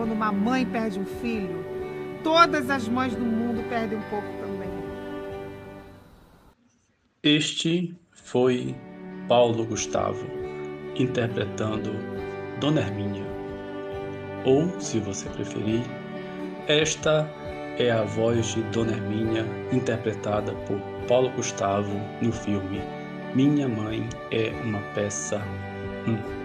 quando uma mãe perde um filho, todas as mães do mundo perdem um pouco também. Este foi Paulo Gustavo interpretando Dona Hermínia. Ou, se você preferir, esta é a voz de Dona Hermínia interpretada por Paulo Gustavo no filme Minha Mãe é uma Peça 1.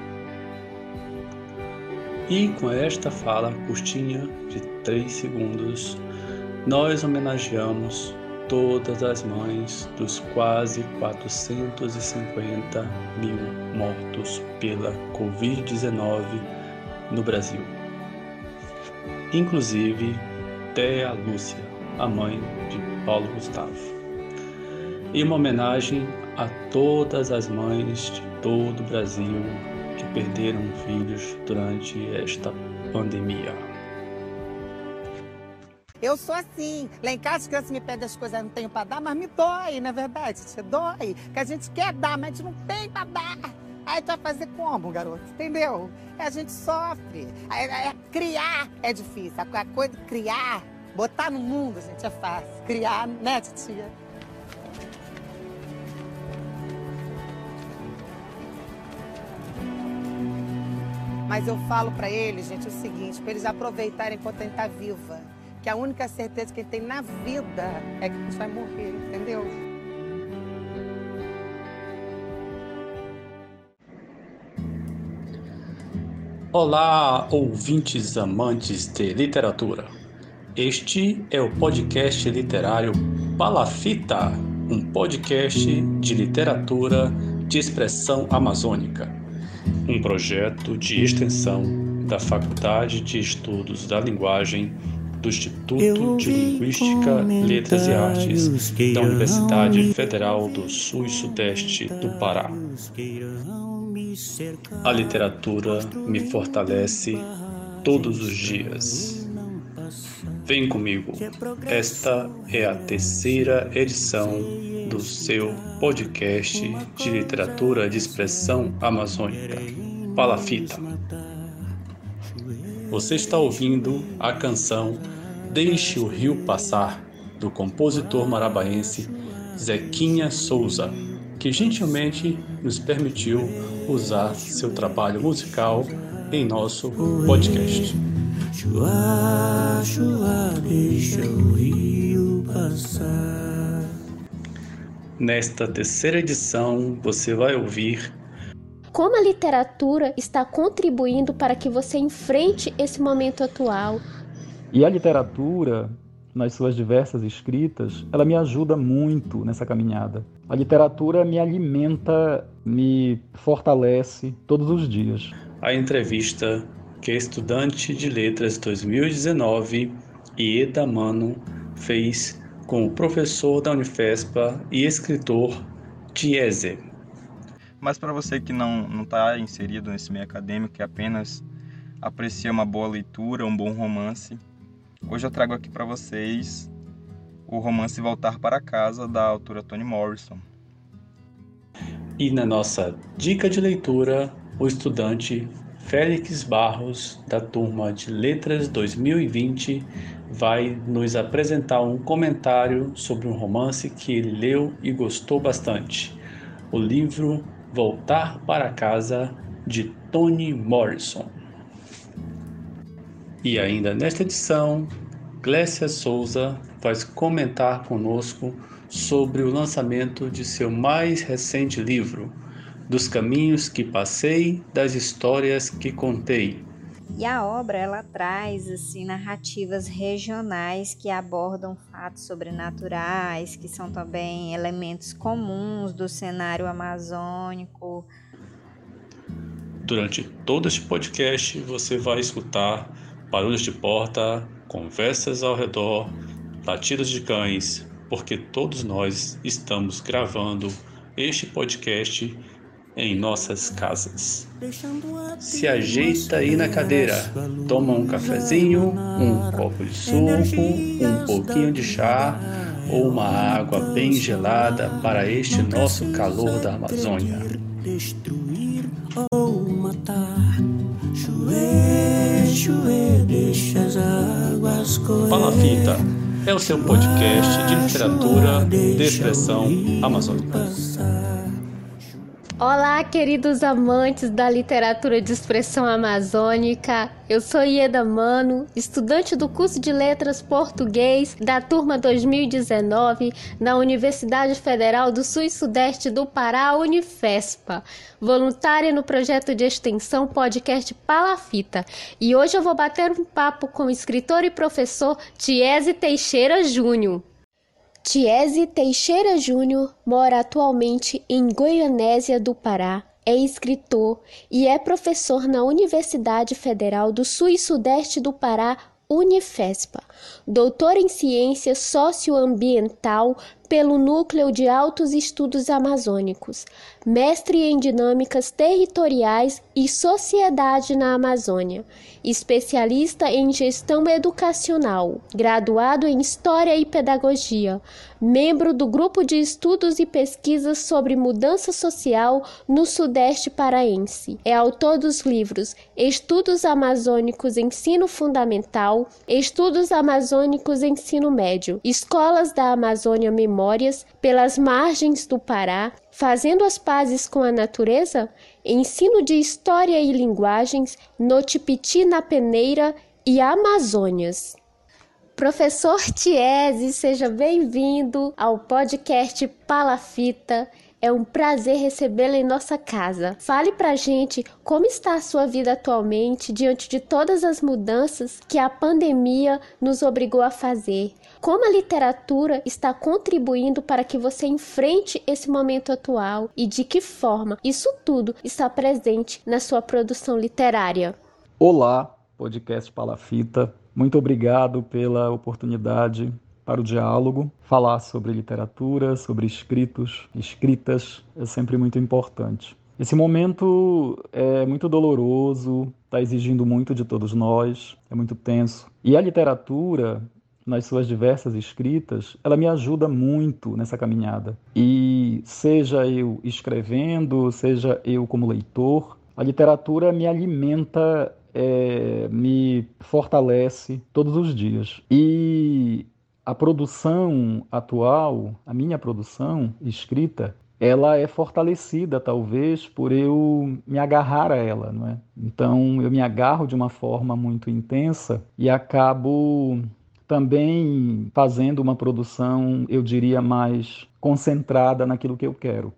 E com esta fala curtinha de 3 segundos, nós homenageamos todas as mães dos quase 450 mil mortos pela Covid-19 no Brasil. Inclusive Thea Lúcia, a mãe de Paulo Gustavo. E uma homenagem a todas as mães de todo o Brasil que perderam filhos durante esta pandemia. Eu sou assim. Lá em casa as crianças me pedem as coisas, eu não tenho para dar, mas me dói, na é verdade. Você dói. Que a gente quer dar, mas a gente não tem para dar. Aí tu vai fazer como, garoto? Entendeu? A gente sofre. É, é, criar é difícil. A coisa de criar, botar no mundo, gente, é fácil. Criar, né, titia? Mas eu falo para eles, gente, o seguinte, para eles aproveitarem enquanto a gente tá viva. Que a única certeza que tem na vida é que a gente vai morrer, entendeu? Olá, ouvintes amantes de literatura. Este é o podcast literário Palafita, um podcast de literatura de expressão amazônica um projeto de extensão da Faculdade de Estudos da Linguagem do Instituto de Linguística, Letras e Artes da Universidade Federal do Sul e Sudeste do Pará. A literatura me fortalece todos os dias. Vem comigo, esta é a terceira edição do seu podcast de literatura de expressão amazônica, Palafita. Você está ouvindo a canção Deixe o Rio Passar, do compositor marabaense Zequinha Souza, que gentilmente nos permitiu usar seu trabalho musical em nosso podcast. Chua, chua, deixa o rio passar. Nesta terceira edição, você vai ouvir como a literatura está contribuindo para que você enfrente esse momento atual. E a literatura, nas suas diversas escritas, ela me ajuda muito nessa caminhada. A literatura me alimenta, me fortalece todos os dias. A entrevista que a estudante de letras 2019, Ieda Mano, fez com o professor da Unifespa e escritor Tiese. Mas para você que não está inserido nesse meio acadêmico, que apenas aprecia uma boa leitura, um bom romance, hoje eu trago aqui para vocês o romance Voltar para Casa, da autora Toni Morrison. E na nossa dica de leitura, o estudante Félix Barros, da turma de Letras 2020, vai nos apresentar um comentário sobre um romance que ele leu e gostou bastante. O livro Voltar para Casa, de Toni Morrison. E ainda nesta edição, Glécia Souza vai comentar conosco sobre o lançamento de seu mais recente livro, Dos Caminhos que Passei, das Histórias que Contei, e a obra ela traz assim narrativas regionais que abordam fatos sobrenaturais, que são também elementos comuns do cenário amazônico. Durante todo este podcast você vai escutar barulhos de porta, conversas ao redor, latidos de cães, porque todos nós estamos gravando este podcast em nossas casas. Se ajeita aí na cadeira, toma um cafezinho, um copo de suco, um pouquinho de chá ou uma água bem gelada para este nosso calor da Amazônia. Destruir ou matar, chuê, Palafita é o seu podcast de literatura de expressão amazônica. Olá, queridos amantes da literatura de expressão amazônica. Eu sou Ieda Mano, estudante do curso de Letras Português da turma 2019 na Universidade Federal do Sul e Sudeste do Pará, Unifespa, voluntária no projeto de extensão podcast Palafita. E hoje eu vou bater um papo com o escritor e professor Tiese Teixeira Júnior. Tiese Teixeira Júnior mora atualmente em Goianésia do Pará, é escritor e é professor na Universidade Federal do Sul e Sudeste do Pará, Unifespa, doutor em ciência socioambiental pelo Núcleo de Altos Estudos Amazônicos, mestre em dinâmicas territoriais e sociedade na Amazônia, especialista em gestão educacional, graduado em História e Pedagogia, membro do Grupo de Estudos e Pesquisas sobre Mudança Social no Sudeste Paraense. É autor dos livros Estudos Amazônicos Ensino Fundamental, Estudos Amazônicos Ensino Médio, Escolas da Amazônia Memórias pelas Margens do Pará, Fazendo as pazes com a natureza, ensino de história e linguagens no Tipiti na Peneira e Amazônias. Professor Tiese, seja bem-vindo ao podcast Palafita. É um prazer recebê-lo em nossa casa. Fale pra gente como está a sua vida atualmente diante de todas as mudanças que a pandemia nos obrigou a fazer como a literatura está contribuindo para que você enfrente esse momento atual e de que forma isso tudo está presente na sua produção literária. Olá, podcast Palafita. Muito obrigado pela oportunidade para o diálogo. Falar sobre literatura, sobre escritos, escritas é sempre muito importante. Esse momento é muito doloroso, está exigindo muito de todos nós, é muito tenso. E a literatura, nas suas diversas escritas, ela me ajuda muito nessa caminhada. E seja eu escrevendo, seja eu como leitor, a literatura me alimenta, é, me fortalece todos os dias. E a produção atual, a minha produção escrita, ela é fortalecida talvez por eu me agarrar a ela, não é? Então eu me agarro de uma forma muito intensa e acabo também fazendo uma produção, eu diria, mais concentrada naquilo que eu quero.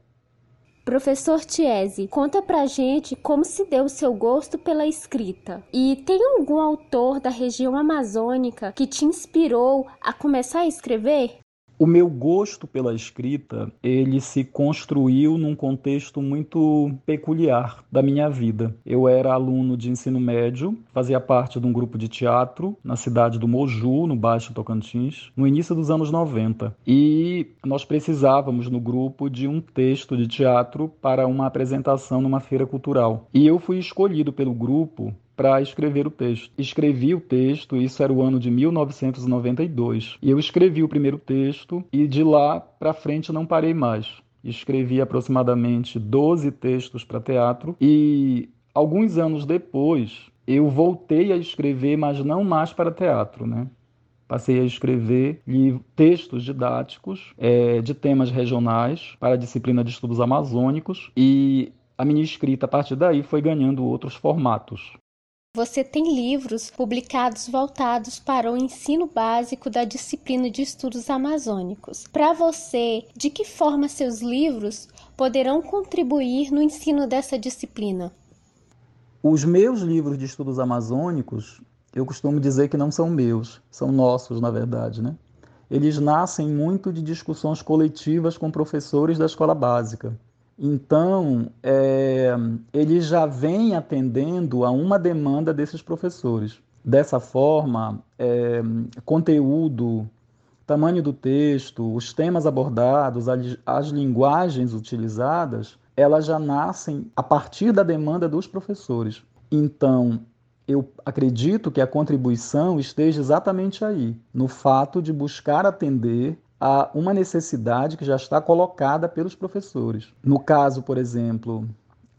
Professor Tiese, conta pra gente como se deu o seu gosto pela escrita. E tem algum autor da região amazônica que te inspirou a começar a escrever? O meu gosto pela escrita, ele se construiu num contexto muito peculiar da minha vida. Eu era aluno de ensino médio, fazia parte de um grupo de teatro na cidade do Moju, no Baixo Tocantins, no início dos anos 90. E nós precisávamos no grupo de um texto de teatro para uma apresentação numa feira cultural. E eu fui escolhido pelo grupo para escrever o texto. Escrevi o texto, isso era o ano de 1992. E eu escrevi o primeiro texto e de lá para frente não parei mais. Escrevi aproximadamente 12 textos para teatro e alguns anos depois eu voltei a escrever, mas não mais para teatro, né? Passei a escrever textos didáticos é, de temas regionais para a disciplina de estudos amazônicos e a minha escrita a partir daí foi ganhando outros formatos. Você tem livros publicados voltados para o ensino básico da disciplina de estudos amazônicos. Para você, de que forma seus livros poderão contribuir no ensino dessa disciplina? Os meus livros de estudos amazônicos, eu costumo dizer que não são meus, são nossos, na verdade, né? Eles nascem muito de discussões coletivas com professores da escola básica. Então, é, ele já vem atendendo a uma demanda desses professores. Dessa forma, é, conteúdo, tamanho do texto, os temas abordados, as, as linguagens utilizadas, elas já nascem a partir da demanda dos professores. Então, eu acredito que a contribuição esteja exatamente aí, no fato de buscar atender a uma necessidade que já está colocada pelos professores. No caso, por exemplo,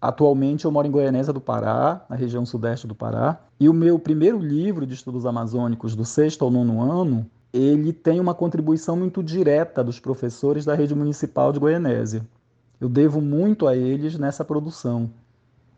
Atualmente eu moro em Goianésia do Pará, na região sudeste do Pará, e o meu primeiro livro de estudos amazônicos, do sexto ao nono ano, ele tem uma contribuição muito direta dos professores da rede municipal de Goianésia. Eu devo muito a eles nessa produção.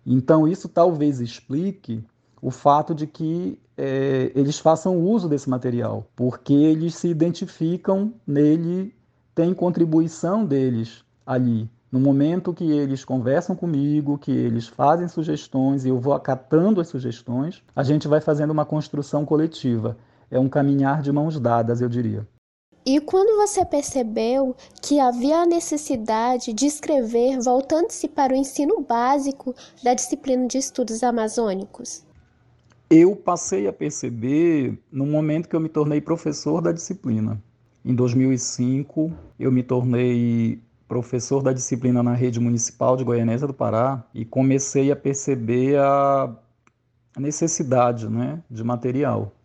Então, isso talvez explique o fato de que é, eles façam uso desse material, porque eles se identificam nele, tem contribuição deles ali. No momento que eles conversam comigo, que eles fazem sugestões e eu vou acatando as sugestões, a gente vai fazendo uma construção coletiva. É um caminhar de mãos dadas, eu diria. E quando você percebeu que havia a necessidade de escrever voltando-se para o ensino básico da disciplina de estudos amazônicos? Eu passei a perceber no momento que eu me tornei professor da disciplina. Em 2005, eu me tornei professor da disciplina na rede municipal de Goianésia do Pará e comecei a perceber a necessidade né, de material.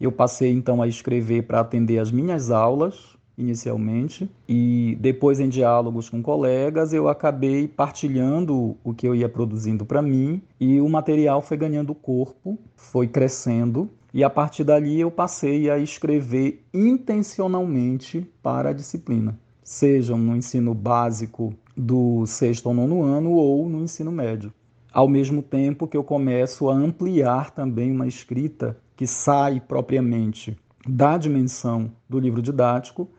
Eu passei então a escrever para atender as minhas aulas, inicialmente, e depois, em diálogos com colegas, eu acabei partilhando o que eu ia produzindo para mim e o material foi ganhando corpo, foi crescendo. E a partir dali eu passei a escrever intencionalmente para a disciplina sejam no ensino básico do sexto ao nono ano ou no ensino médio. Ao mesmo tempo que eu começo a ampliar também uma escrita que sai propriamente da dimensão do livro didático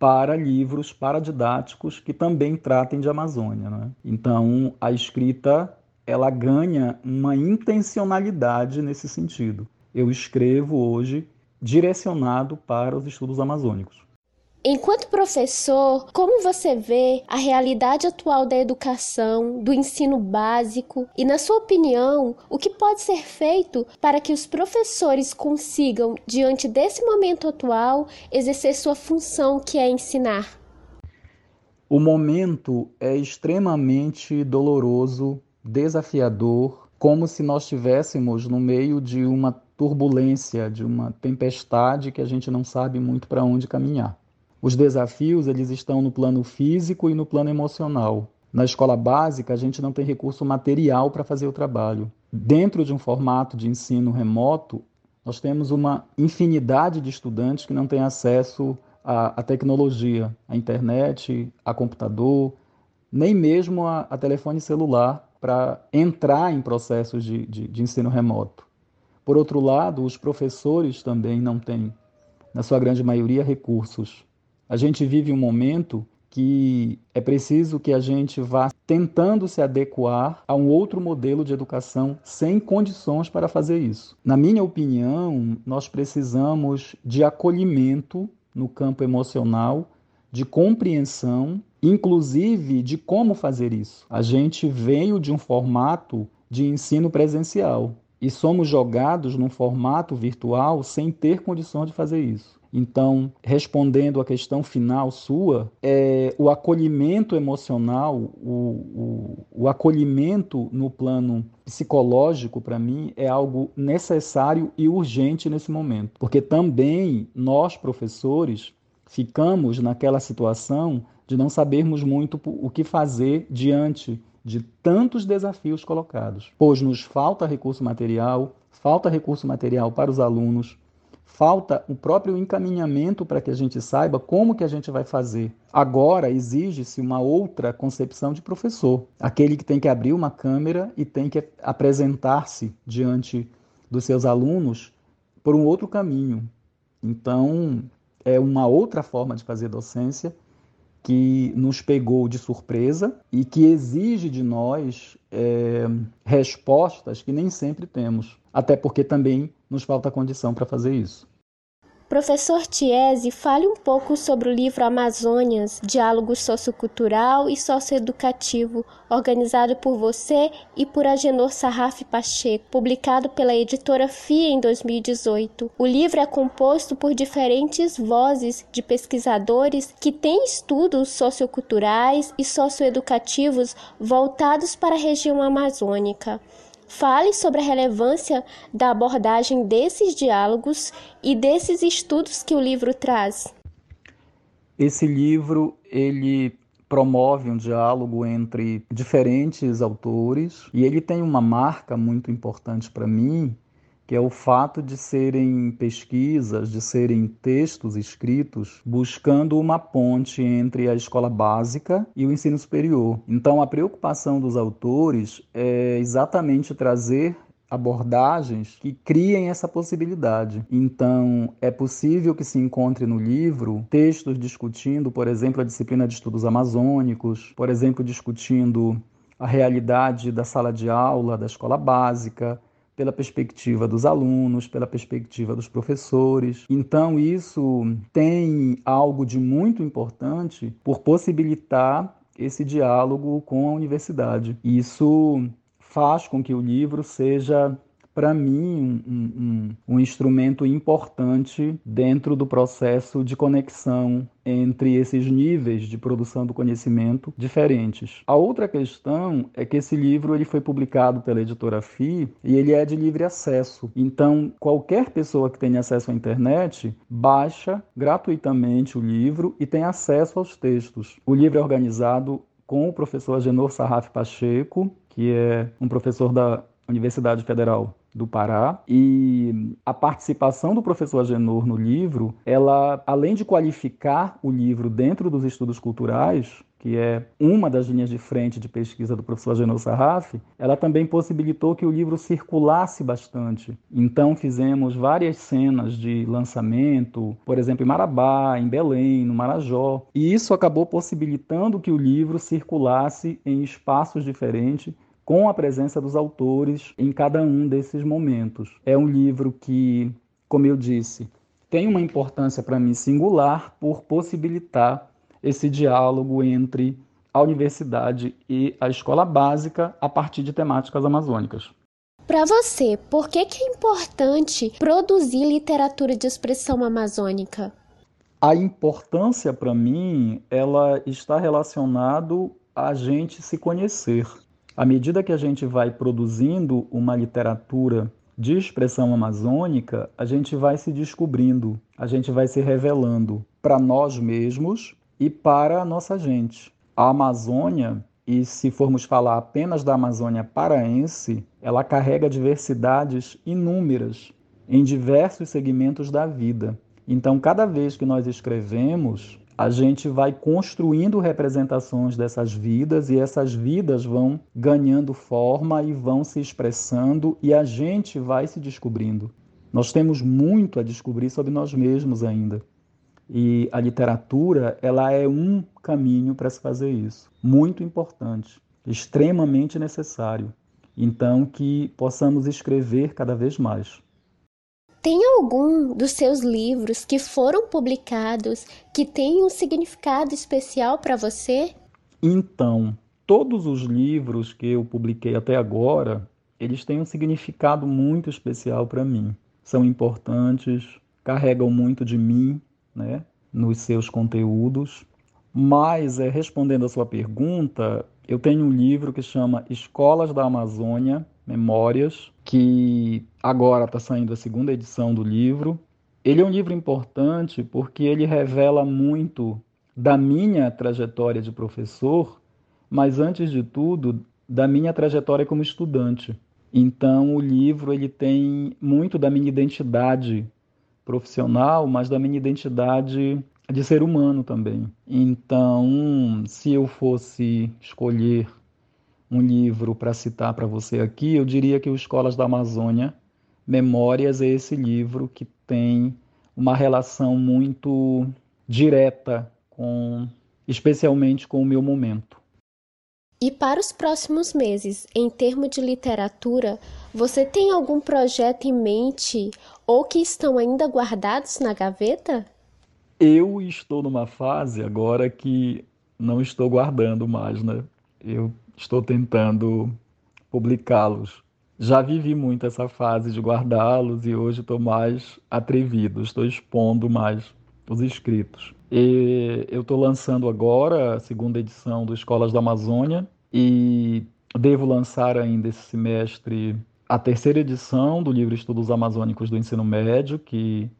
para livros paradidáticos que também tratem de Amazônia. Né? Então, a escrita ela ganha uma intencionalidade nesse sentido. Eu escrevo hoje direcionado para os estudos amazônicos. Enquanto professor, como você vê a realidade atual da educação, do ensino básico e, na sua opinião, o que pode ser feito para que os professores consigam, diante desse momento atual, exercer sua função que é ensinar? O momento é extremamente doloroso, desafiador, como se nós estivéssemos no meio de uma turbulência, de uma tempestade que a gente não sabe muito para onde caminhar. Os desafios eles estão no plano físico e no plano emocional. Na escola básica, a gente não tem recurso material para fazer o trabalho. Dentro de um formato de ensino remoto, nós temos uma infinidade de estudantes que não têm acesso à, à tecnologia, à internet, a computador, nem mesmo a, a telefone celular para entrar em processos de, de, de ensino remoto. Por outro lado, os professores também não têm, na sua grande maioria, recursos a gente vive um momento que é preciso que a gente vá tentando se adequar a um outro modelo de educação sem condições para fazer isso. Na minha opinião, nós precisamos de acolhimento no campo emocional, de compreensão, inclusive de como fazer isso. A gente veio de um formato de ensino presencial e somos jogados num formato virtual sem ter condições de fazer isso. Então, respondendo à questão final sua, é, o acolhimento emocional, o, o, o acolhimento no plano psicológico, para mim, é algo necessário e urgente nesse momento. Porque também nós, professores, ficamos naquela situação de não sabermos muito o que fazer diante de tantos desafios colocados, pois nos falta recurso material, falta recurso material para os alunos, falta o próprio encaminhamento para que a gente saiba como que a gente vai fazer. Agora exige-se uma outra concepção de professor, aquele que tem que abrir uma câmera e tem que apresentar-se diante dos seus alunos por um outro caminho. Então, é uma outra forma de fazer docência que nos pegou de surpresa e que exige de nós é, respostas que nem sempre temos, até porque também nos falta condição para fazer isso. Professor Tiese, fale um pouco sobre o livro Amazônias, Diálogo Sociocultural e Socioeducativo, organizado por você e por Agenor Sarraf Pacheco, publicado pela editora FIA em 2018. O livro é composto por diferentes vozes de pesquisadores que têm estudos socioculturais e socioeducativos voltados para a região amazônica. Fale sobre a relevância da abordagem desses diálogos e desses estudos que o livro traz. Esse livro ele promove um diálogo entre diferentes autores e ele tem uma marca muito importante para mim, que é o fato de serem pesquisas, de serem textos escritos buscando uma ponte entre a escola básica e o ensino superior. Então, a preocupação dos autores é exatamente trazer abordagens que criem essa possibilidade. Então, é possível que se encontre no livro textos discutindo, por exemplo, a disciplina de estudos amazônicos, por exemplo, discutindo a realidade da sala de aula da escola básica, pela perspectiva dos alunos, pela perspectiva dos professores. Então, isso tem algo de muito importante por possibilitar esse diálogo com a universidade. Isso faz com que o livro seja para mim, um, um, um, instrumento importante dentro do processo de conexão entre esses níveis de produção do conhecimento diferentes. A outra questão é que esse livro ele foi publicado pela editora FI e ele é de livre acesso. Então, qualquer pessoa que tenha acesso à internet baixa gratuitamente o livro e tem acesso aos textos. O livro é organizado com o professor Agenor Sarraf Pacheco, que é um professor da Universidade Federal do Pará e a participação do professor Agenor no livro, ela além de qualificar o livro dentro dos estudos culturais, que é uma das linhas de frente de pesquisa do professor Agenor Sarraf, ela também possibilitou que o livro circulasse bastante. Então fizemos várias cenas de lançamento, por exemplo, em Marabá, em Belém, no Marajó, e isso acabou possibilitando que o livro circulasse em espaços diferentes com a presença dos autores em cada um desses momentos. É um livro que, como eu disse, tem uma importância para mim singular por possibilitar esse diálogo entre a universidade e a escola básica a partir de temáticas amazônicas. Para você, por que, que é importante produzir literatura de expressão amazônica? A importância para mim, ela está relacionado a gente se conhecer. À medida que a gente vai produzindo uma literatura de expressão amazônica, a gente vai se descobrindo, a gente vai se revelando para nós mesmos e para a nossa gente. A Amazônia, e se formos falar apenas da Amazônia paraense, ela carrega diversidades inúmeras em diversos segmentos da vida. Então, cada vez que nós escrevemos, a gente vai construindo representações dessas vidas e essas vidas vão ganhando forma e vão se expressando e a gente vai se descobrindo. Nós temos muito a descobrir sobre nós mesmos ainda. E a literatura, ela é um caminho para se fazer isso. Muito importante, extremamente necessário. Então, que possamos escrever cada vez mais. Tem algum dos seus livros que foram publicados que tem um significado especial para você? Então, todos os livros que eu publiquei até agora, eles têm um significado muito especial para mim. São importantes, carregam muito de mim, né, nos seus conteúdos. Mas, é, respondendo a sua pergunta, eu tenho um livro que chama Escolas da Amazônia, Memórias, que agora está saindo a segunda edição do livro. Ele é um livro importante porque ele revela muito da minha trajetória de professor, mas antes de tudo, da minha trajetória como estudante. Então, o livro ele tem muito da minha identidade profissional, mas da minha identidade de ser humano também. Então, se eu fosse escolher um livro para citar para você aqui, eu diria que o Escolas da Amazônia, Memórias é esse livro que tem uma relação muito direta com, especialmente com o meu momento. E para os próximos meses, em termos de literatura, você tem algum projeto em mente ou que estão ainda guardados na gaveta? Eu estou numa fase agora que não estou guardando mais, né? Eu estou tentando publicá-los. Já vivi muito essa fase de guardá-los e hoje estou mais atrevido, estou expondo mais os escritos. E eu estou lançando agora a segunda edição do Escolas da Amazônia e devo lançar ainda esse semestre a terceira edição do livro Estudos Amazônicos do Ensino Médio, que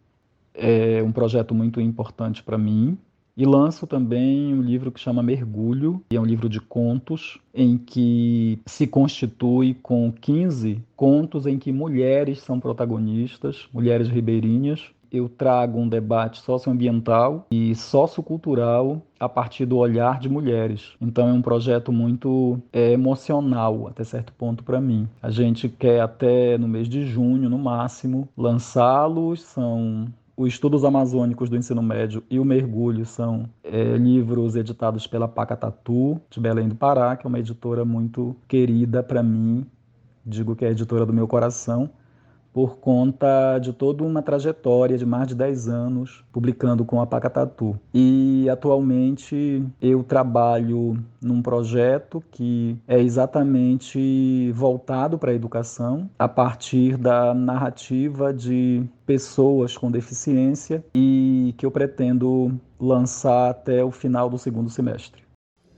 é um projeto muito importante para mim. E lanço também um livro que chama Mergulho, que é um livro de contos, em que se constitui com 15 contos em que mulheres são protagonistas, mulheres ribeirinhas. Eu trago um debate socioambiental e sociocultural a partir do olhar de mulheres. Então é um projeto muito é, emocional até certo ponto para mim. A gente quer até no mês de junho, no máximo, lançá-los. São os Estudos Amazônicos do Ensino Médio e o Mergulho são é, livros editados pela Pacatatu, de Belém do Pará, que é uma editora muito querida para mim, digo que é a editora do meu coração, por conta de toda uma trajetória de mais de 10 anos publicando com a Pacatatu. E atualmente eu trabalho num projeto que é exatamente voltado para a educação, a partir da narrativa de pessoas com deficiência e que eu pretendo lançar até o final do segundo semestre.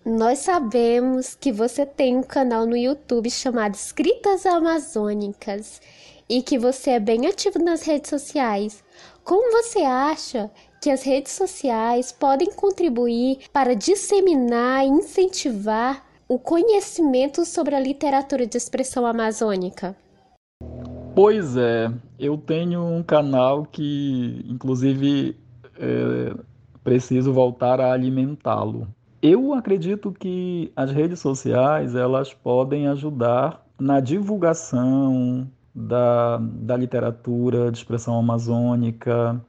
Nós sabemos que você tem um canal no YouTube chamado Escritas Amazônicas e que você é bem ativo nas redes sociais. Como você acha que as redes sociais podem contribuir para disseminar e incentivar o conhecimento sobre a literatura de expressão amazônica? Pois é, eu tenho um canal que, inclusive, é, preciso voltar a alimentá-lo. Eu acredito que as redes sociais elas podem ajudar na divulgação da, da literatura de expressão amazônica,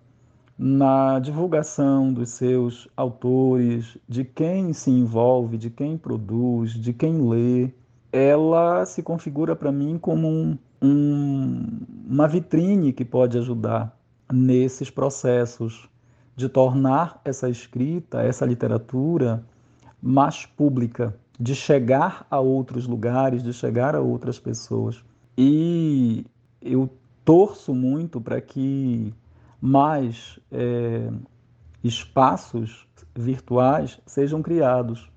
na divulgação dos seus autores, de quem se envolve, de quem produz, de quem lê, ela se configura para mim como um, um, uma vitrine que pode ajudar nesses processos de tornar essa escrita, essa literatura mais pública, de chegar a outros lugares, de chegar a outras pessoas. E eu torço muito para que mais é, espaços virtuais sejam criados.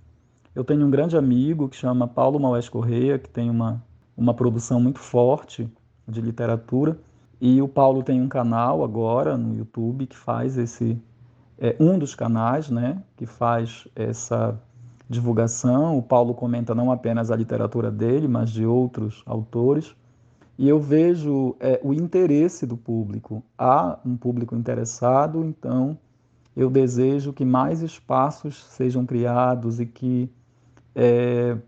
Eu tenho um grande amigo que chama Paulo Maués Correia, que tem uma, uma produção muito forte de literatura, e o Paulo tem um canal agora no YouTube que faz esse é um dos canais, né, que faz essa divulgação. O Paulo comenta não apenas a literatura dele, mas de outros autores. E eu vejo é, o interesse do público. Há um público interessado, então eu desejo que mais espaços sejam criados e que é,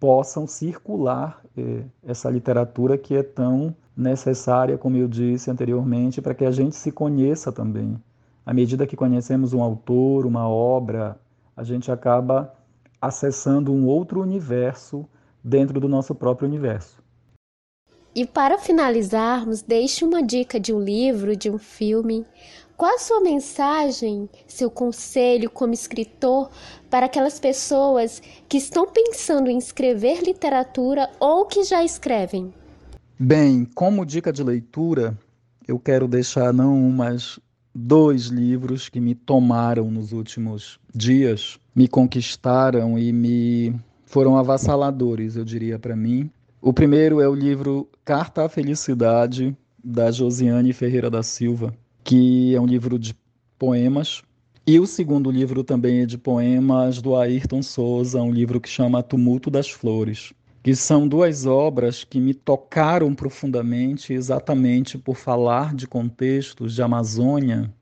possam circular é, essa literatura que é tão necessária, como eu disse anteriormente, para que a gente se conheça também. À medida que conhecemos um autor, uma obra, a gente acaba acessando um outro universo dentro do nosso próprio universo. E para finalizarmos, deixe uma dica de um livro, de um filme. Qual a sua mensagem, seu conselho como escritor para aquelas pessoas que estão pensando em escrever literatura ou que já escrevem? Bem, como dica de leitura, eu quero deixar não um, mas dois livros que me tomaram nos últimos dias, me conquistaram e me foram avassaladores, eu diria para mim. O primeiro é o livro Carta à Felicidade, da Josiane Ferreira da Silva, que é um livro de poemas. E o segundo livro também é de poemas do Ayrton Souza, um livro que chama Tumulto das Flores, que são duas obras que me tocaram profundamente exatamente por falar de contextos de Amazônia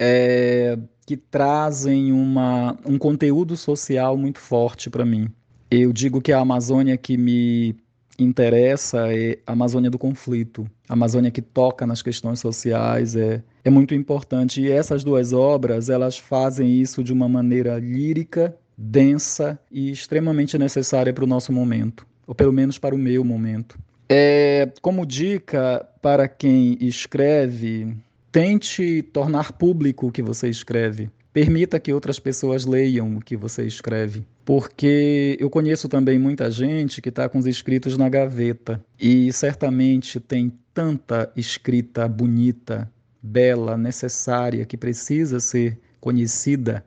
é, que trazem uma, um conteúdo social muito forte para mim. Eu digo que a Amazônia que me interessa é a Amazônia do conflito, a Amazônia que toca nas questões sociais é, é muito importante. E essas duas obras, elas fazem isso de uma maneira lírica, densa e extremamente necessária para o nosso momento, ou pelo menos para o meu momento. É, como dica para quem escreve, tente tornar público o que você escreve. Permita que outras pessoas leiam o que você escreve. Porque eu conheço também muita gente que está com os escritos na gaveta e certamente tem tanta escrita bonita, bela, necessária, que precisa ser conhecida,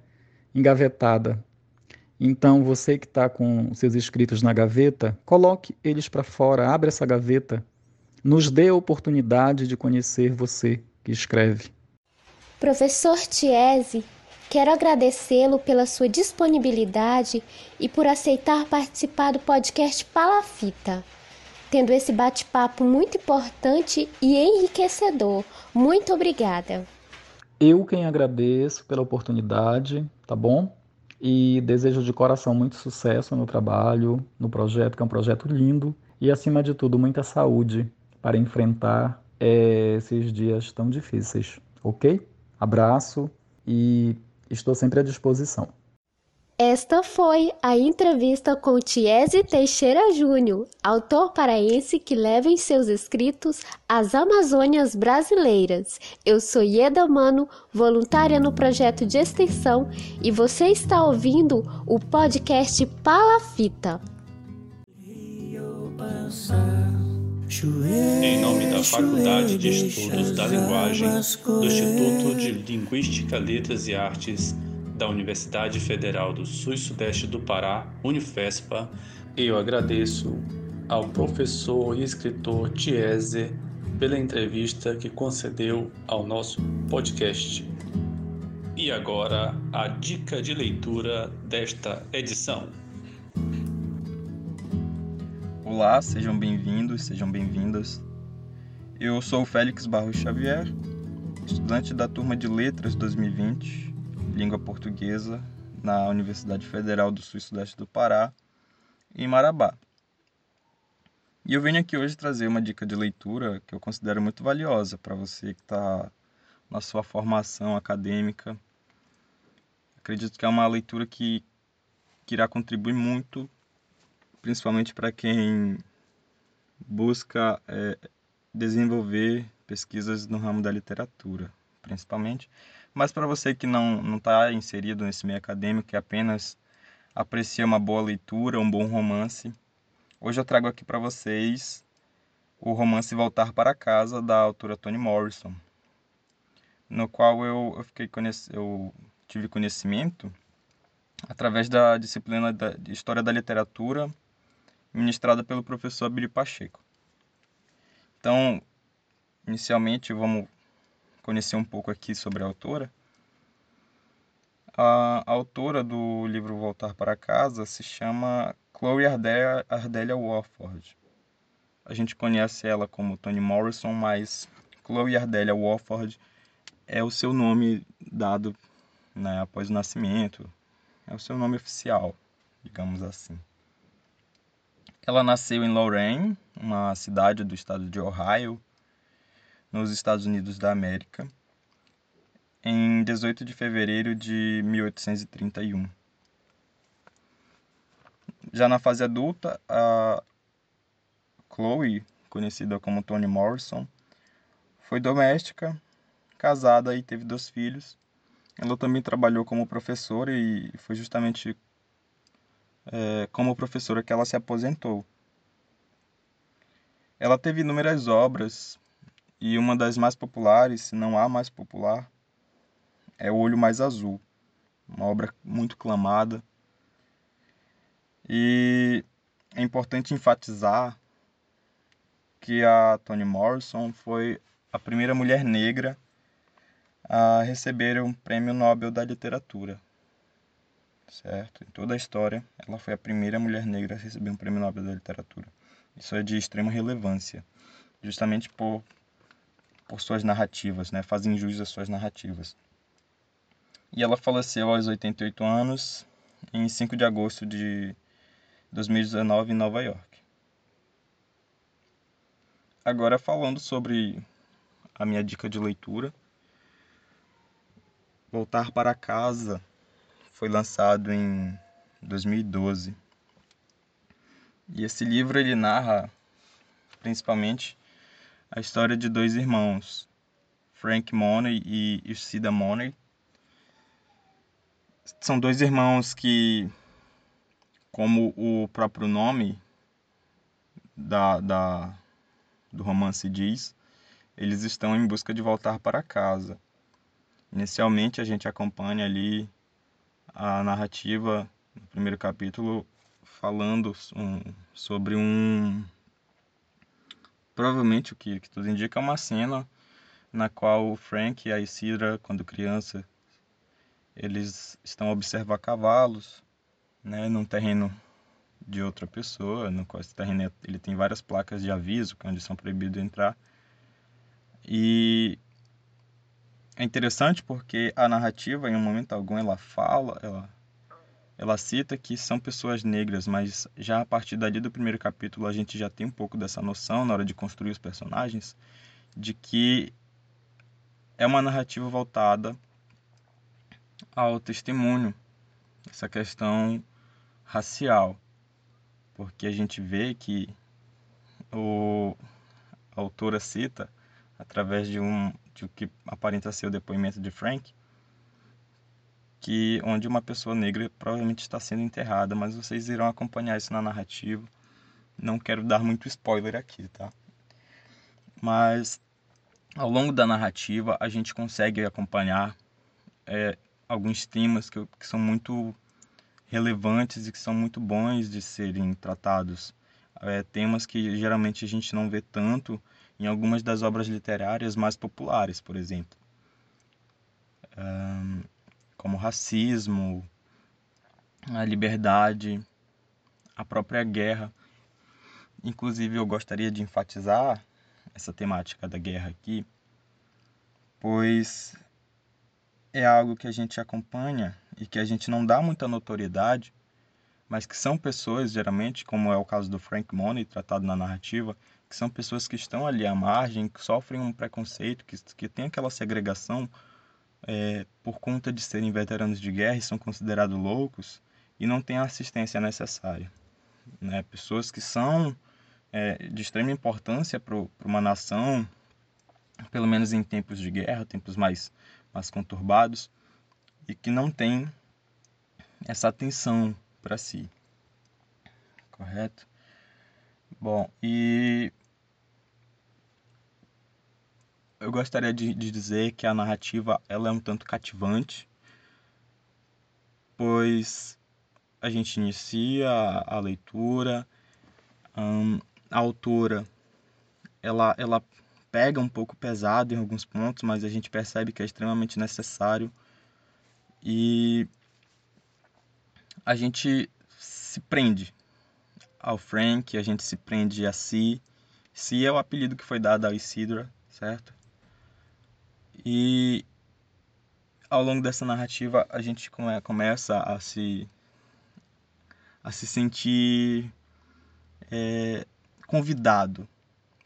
engavetada. Então, você que está com seus escritos na gaveta, coloque eles para fora, abra essa gaveta, nos dê a oportunidade de conhecer você que escreve. Professor Tiese, Quero agradecê-lo pela sua disponibilidade e por aceitar participar do podcast Palafita, tendo esse bate-papo muito importante e enriquecedor. Muito obrigada. Eu quem agradeço pela oportunidade, tá bom? E desejo de coração muito sucesso no trabalho, no projeto, que é um projeto lindo, e acima de tudo, muita saúde para enfrentar é, esses dias tão difíceis, ok? Abraço e estou sempre à disposição. Esta foi a entrevista com Tiese Teixeira Júnior, autor paraense que leva em seus escritos as Amazônias brasileiras. Eu sou Ieda Mano, voluntária no projeto de extensão, e você está ouvindo o podcast Palafita. Em nome da Faculdade de Estudos da Linguagem do Instituto de Linguística, Letras e Artes da Universidade Federal do Sul e Sudeste do Pará, Unifespa, eu agradeço ao professor e escritor Tiese pela entrevista que concedeu ao nosso podcast. E agora a dica de leitura desta edição. Olá, sejam bem-vindos, sejam bem-vindas. Eu sou o Félix Barros Xavier, estudante da turma de Letras 2020 língua portuguesa na Universidade Federal do Sul e Sudeste do Pará, em Marabá. E eu venho aqui hoje trazer uma dica de leitura que eu considero muito valiosa para você que está na sua formação acadêmica. Acredito que é uma leitura que, que irá contribuir muito, principalmente para quem busca é, desenvolver pesquisas no ramo da literatura, principalmente. Mas para você que não está inserido nesse meio acadêmico, que apenas aprecia uma boa leitura, um bom romance, hoje eu trago aqui para vocês o romance Voltar para Casa, da autora Toni Morrison, no qual eu, eu, fiquei eu tive conhecimento através da disciplina de História da Literatura ministrada pelo professor Billy Pacheco. Então, inicialmente, vamos conhecer um pouco aqui sobre a autora. A autora do livro Voltar para Casa se chama Chloe Ardella, Ardella Warford. A gente conhece ela como Toni Morrison, mas Chloe Ardella Warford é o seu nome dado né, após o nascimento, é o seu nome oficial, digamos assim. Ela nasceu em Lorraine, uma cidade do estado de Ohio, nos Estados Unidos da América, em 18 de fevereiro de 1831. Já na fase adulta, a Chloe, conhecida como Toni Morrison, foi doméstica, casada e teve dois filhos. Ela também trabalhou como professora e foi justamente é, como professora que ela se aposentou. Ela teve inúmeras obras, e uma das mais populares, se não a mais popular, é O Olho Mais Azul, uma obra muito clamada. E é importante enfatizar que a Toni Morrison foi a primeira mulher negra a receber um prêmio Nobel da Literatura. Certo? Em toda a história, ela foi a primeira mulher negra a receber um prêmio Nobel da Literatura. Isso é de extrema relevância, justamente por por suas narrativas, né? fazem jus às suas narrativas. E ela faleceu aos 88 anos, em 5 de agosto de 2019, em Nova York. Agora, falando sobre a minha dica de leitura, Voltar para Casa foi lançado em 2012. E esse livro ele narra principalmente a história de dois irmãos, Frank Money e Ishida Money. São dois irmãos que, como o próprio nome da, da, do romance diz, eles estão em busca de voltar para casa. Inicialmente a gente acompanha ali a narrativa no primeiro capítulo falando um, sobre um Provavelmente o que, que tudo indica é uma cena na qual o Frank e a Isidra, quando criança, eles estão a observar cavalos, né, num terreno de outra pessoa, no qual esse terreno é, ele tem várias placas de aviso, é onde são proibidos entrar. E é interessante porque a narrativa, em um momento algum, ela fala, ela, ela cita que são pessoas negras, mas já a partir dali do primeiro capítulo a gente já tem um pouco dessa noção na hora de construir os personagens, de que é uma narrativa voltada ao testemunho, essa questão racial, porque a gente vê que o, a autora cita, através de um o que aparenta ser o depoimento de Frank, que onde uma pessoa negra provavelmente está sendo enterrada, mas vocês irão acompanhar isso na narrativa. Não quero dar muito spoiler aqui, tá? Mas ao longo da narrativa a gente consegue acompanhar é, alguns temas que, que são muito relevantes e que são muito bons de serem tratados. É, temas que geralmente a gente não vê tanto em algumas das obras literárias mais populares, por exemplo, como racismo, a liberdade, a própria guerra. Inclusive, eu gostaria de enfatizar essa temática da guerra aqui, pois é algo que a gente acompanha e que a gente não dá muita notoriedade, mas que são pessoas, geralmente, como é o caso do Frank Money, tratado na narrativa, que são pessoas que estão ali à margem, que sofrem um preconceito, que, que tem aquela segregação é, por conta de serem veteranos de guerra e são considerados loucos e não têm a assistência necessária. Né? Pessoas que são é, de extrema importância para uma nação, pelo menos em tempos de guerra, tempos mais, mais conturbados, e que não têm essa atenção para si. Correto? Bom, e eu gostaria de, de, dizer que a narrativa ela é um tanto cativante, pois a gente inicia a, a leitura, um, a autora ela, ela pega um pouco pesado em alguns pontos, mas a gente percebe que é extremamente necessário e a gente se prende ao Frank, a gente se prende a Si. Si é o apelido que foi dado a Isidra, certo? E ao longo dessa narrativa a gente come, começa a se a se sentir é, convidado,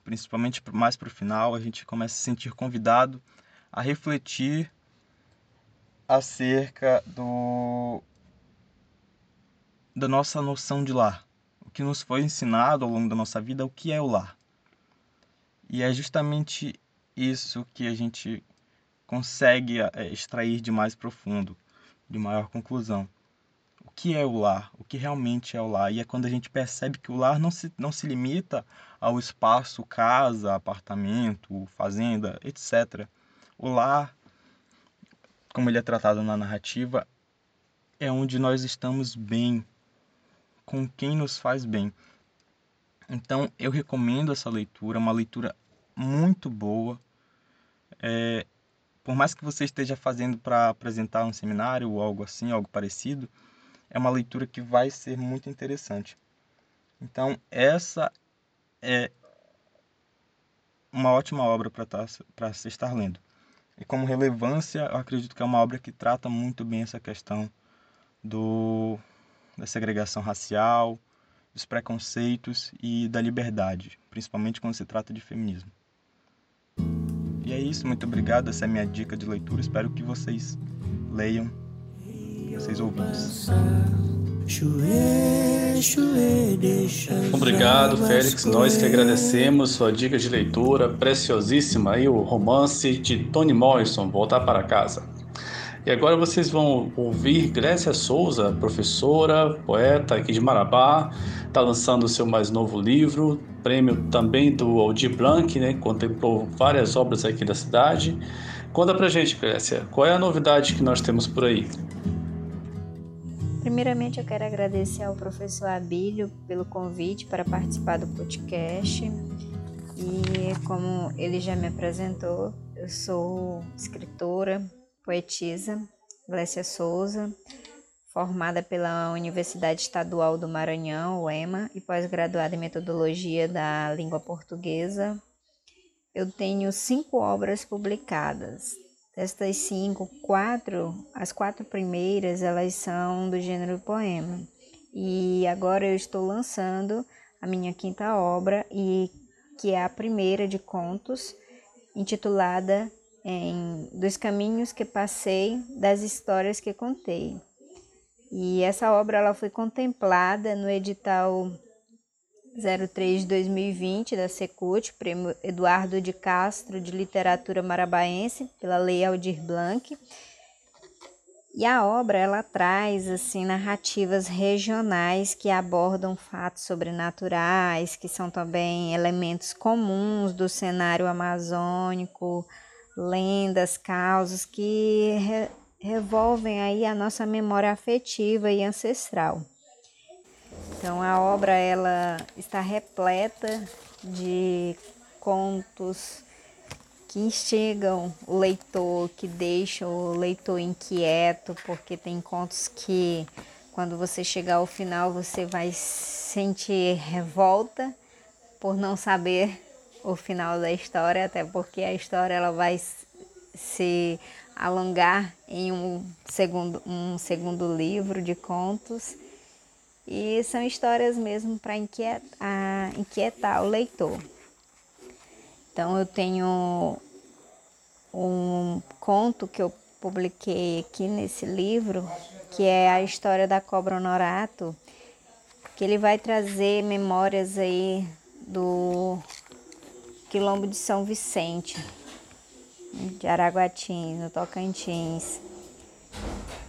principalmente mais para o final, a gente começa a se sentir convidado a refletir acerca do da nossa noção de lar, o que nos foi ensinado ao longo da nossa vida, o que é o lar. E é justamente isso que a gente consegue é, extrair de mais profundo, de maior conclusão. O que é o lar? O que realmente é o lar? E é quando a gente percebe que o lar não se, não se limita ao espaço casa, apartamento, fazenda, etc. O lar, como ele é tratado na narrativa, é onde nós estamos bem, com quem nos faz bem. Então eu recomendo essa leitura, uma leitura muito boa. É, por mais que você esteja fazendo para apresentar um seminário ou algo assim, algo parecido, é uma leitura que vai ser muito interessante. Então, essa é uma ótima obra para tá, se estar lendo. E como relevância, eu acredito que é uma obra que trata muito bem essa questão do, da segregação racial, dos preconceitos e da liberdade, principalmente quando se trata de feminismo. E é isso, muito obrigado. Essa é a minha dica de leitura. Espero que vocês leiam, vocês ouvintes. Obrigado, Félix. Nós que agradecemos sua dica de leitura preciosíssima e o romance de Toni Morrison, Voltar para Casa. E agora vocês vão ouvir Grécia Souza, professora, poeta aqui de Marabá, está lançando o seu mais novo livro, prêmio também do Aldir Blanc, né? Contemplou várias obras aqui da cidade. Conta pra gente, Grécia, qual é a novidade que nós temos por aí? Primeiramente, eu quero agradecer ao professor Abílio pelo convite para participar do podcast. E como ele já me apresentou, eu sou escritora, poetisa, Glécia Souza, formada pela Universidade Estadual do Maranhão, UEMA, e pós-graduada em Metodologia da Língua Portuguesa. Eu tenho cinco obras publicadas. Destas cinco, quatro, as quatro primeiras, elas são do gênero poema. E agora eu estou lançando a minha quinta obra, e que é a primeira de contos, intitulada em Dos Caminhos que Passei, das Histórias que Contei. E essa obra ela foi contemplada no edital 03 de 2020 da Secult, Prêmio Eduardo de Castro de Literatura Marabaense, pela Lei Aldir Blanc. E a obra ela traz assim narrativas regionais que abordam fatos sobrenaturais, que são também elementos comuns do cenário amazônico, lendas, causas que re revolvem aí a nossa memória afetiva e ancestral. Então a obra ela está repleta de contos que instigam o leitor, que deixam o leitor inquieto, porque tem contos que quando você chegar ao final você vai sentir revolta por não saber o final da história, até porque a história ela vai se alongar em um segundo, um segundo livro de contos. E são histórias mesmo para inquietar, inquietar o leitor. Então eu tenho um conto que eu publiquei aqui nesse livro, que é a história da cobra honorato, que ele vai trazer memórias aí do quilombo de São Vicente, de Araguatins, no Tocantins,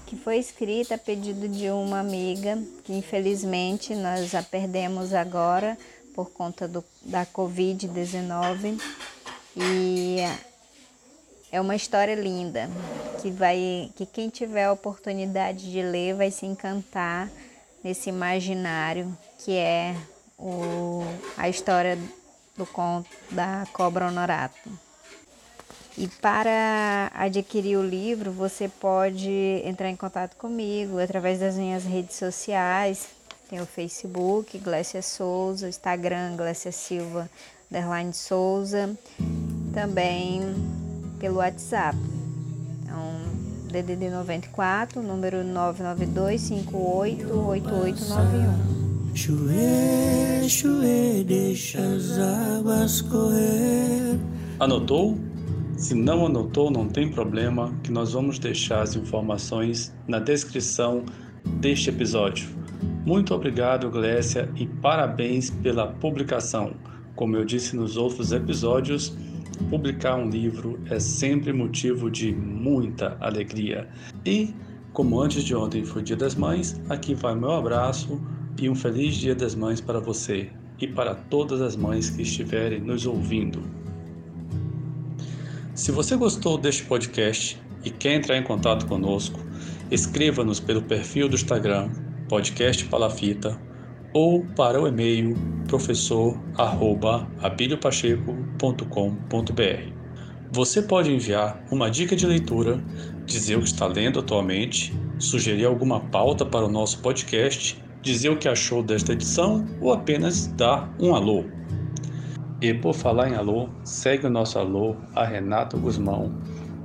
que foi escrita a pedido de uma amiga que infelizmente nós a perdemos agora por conta do, da Covid-19 e é uma história linda que vai que quem tiver a oportunidade de ler vai se encantar nesse imaginário que é o, a história do conto da Cobra Honorato. E para adquirir o livro, você pode entrar em contato comigo através das minhas redes sociais. Tem o Facebook, Glécia Souza, Instagram, Glécia Silva, underline Souza. Também pelo WhatsApp. Então, DDD 94, número 992 588891. Chuê, chuê, deixa as águas correr. Anotou? Se não anotou, não tem problema, que nós vamos deixar as informações na descrição deste episódio. Muito obrigado, Glécia, e parabéns pela publicação. Como eu disse nos outros episódios, publicar um livro é sempre motivo de muita alegria. E, como antes de ontem foi Dia das Mães, aqui vai meu abraço e um feliz Dia das Mães para você e para todas as mães que estiverem nos ouvindo. Se você gostou deste podcast e quer entrar em contato conosco, escreva-nos pelo perfil do Instagram Podcast Palafita ou para o e-mail professor@abiliopacheco.com.br. Você pode enviar uma dica de leitura, dizer o que está lendo atualmente, sugerir alguma pauta para o nosso podcast dizer o que achou desta edição ou apenas dar um alô. E por falar em alô, segue o nosso alô a Renato Guzmão,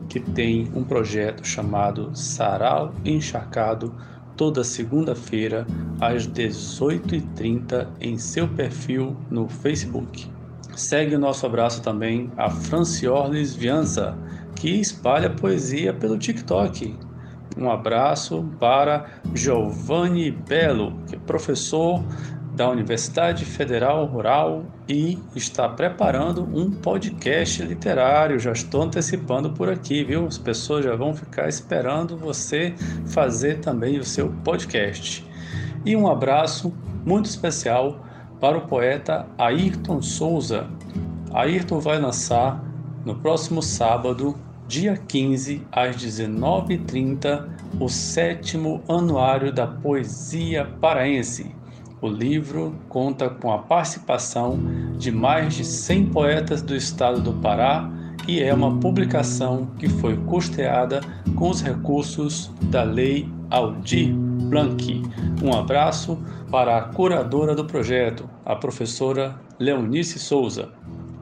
que tem um projeto chamado Sarau Encharcado, toda segunda-feira às 18h30 em seu perfil no Facebook. Segue o nosso abraço também a Franciorles Vianza, que espalha poesia pelo TikTok. Um abraço para Giovanni Belo, que é professor da Universidade Federal Rural e está preparando um podcast literário. Já estou antecipando por aqui, viu? As pessoas já vão ficar esperando você fazer também o seu podcast. E um abraço muito especial para o poeta Ayrton Souza. Ayrton vai lançar no próximo sábado dia 15, às 19h30, o sétimo anuário da Poesia Paraense. O livro conta com a participação de mais de 100 poetas do estado do Pará e é uma publicação que foi custeada com os recursos da Lei Aldir Blanc. Um abraço para a curadora do projeto, a professora Leonice Souza.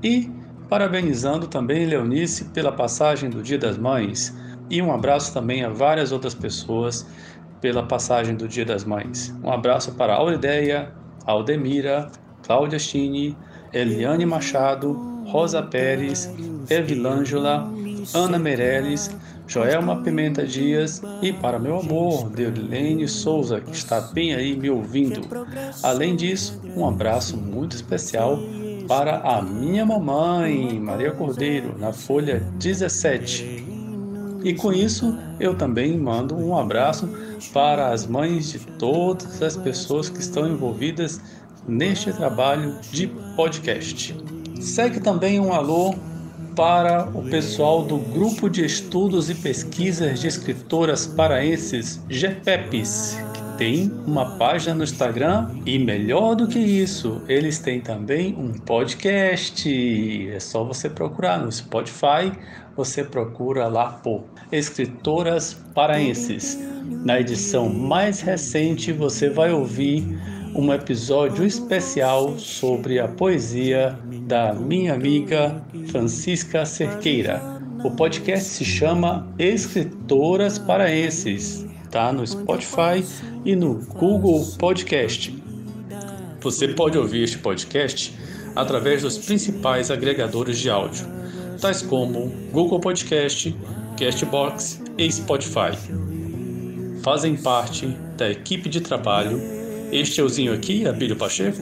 E parabenizando também Leonice pela passagem do Dia das Mães. E um abraço também a várias outras pessoas pela passagem do Dia das Mães. Um abraço para Auredeia, Aldemira, Cláudia Chini, Eliane Machado, Rosa Pérez, Evilângela, Ana Meirelles, Joelma Pimenta Dias e para meu amor, Deolene Souza, que está bem aí me ouvindo. Além disso, um abraço muito especial para a minha mamãe, Maria Cordeiro, na folha 17. E com isso, eu também mando um abraço para as mães de todas as pessoas que estão envolvidas neste trabalho de podcast. Segue também um alô para o pessoal do Grupo de Estudos e Pesquisas de Escritoras Paraenses, GPEPs, tem uma página no Instagram e melhor do que isso, eles têm também um podcast. É só você procurar no Spotify, você procura lá por Escritoras Paraenses. Na edição mais recente, você vai ouvir um episódio especial sobre a poesia da minha amiga Francisca Cerqueira. O podcast se chama Escritoras Paraenses. Tá no Spotify e no Google Podcast. Você pode ouvir este podcast através dos principais agregadores de áudio, tais como Google Podcast, Castbox e Spotify. Fazem parte da equipe de trabalho este euzinho aqui, Abílio Pacheco,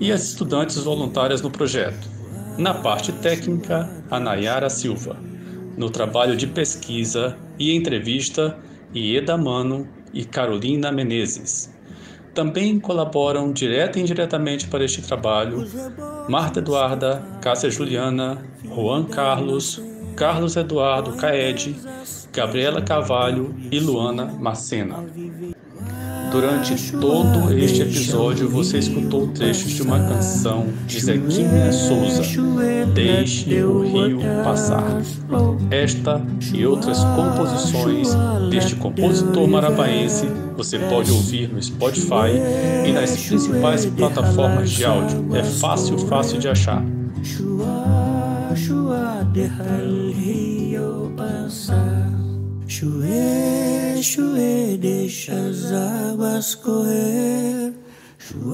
e as estudantes voluntárias no projeto. Na parte técnica, a Nayara Silva. No trabalho de pesquisa e entrevista, Ieda Mano e Carolina Menezes. Também colaboram direta e indiretamente para este trabalho Marta Eduarda, Cássia Juliana, Juan Carlos, Carlos Eduardo Caed, Gabriela Cavalho e Luana Macena. Durante todo este episódio, você escutou trechos de uma canção de Zequinha Souza, Deixe o Rio Passar. Esta e outras composições deste compositor marabaense você pode ouvir no Spotify e nas principais plataformas de áudio. É fácil, fácil de achar. Chuê, chuê, deixa as águas correr.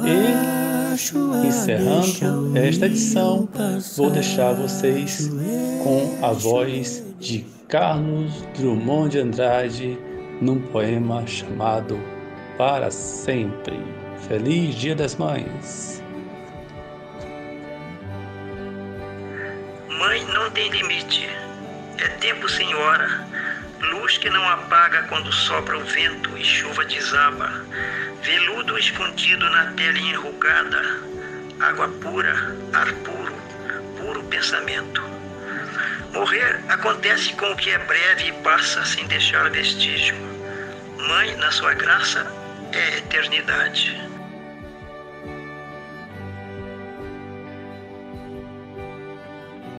e, encerrando esta edição, vou deixar vocês com a voz de Carlos Drummond de Andrade num poema chamado Para Sempre. Feliz Dia das Mães! Mãe não tem limite, é tempo sem hora luz que não apaga quando sopra o vento e chuva desaba, veludo escondido na pele enrugada, água pura, ar puro, puro pensamento. Morrer acontece com o que é breve e passa sem deixar vestígio. Mãe, na sua graça, é eternidade.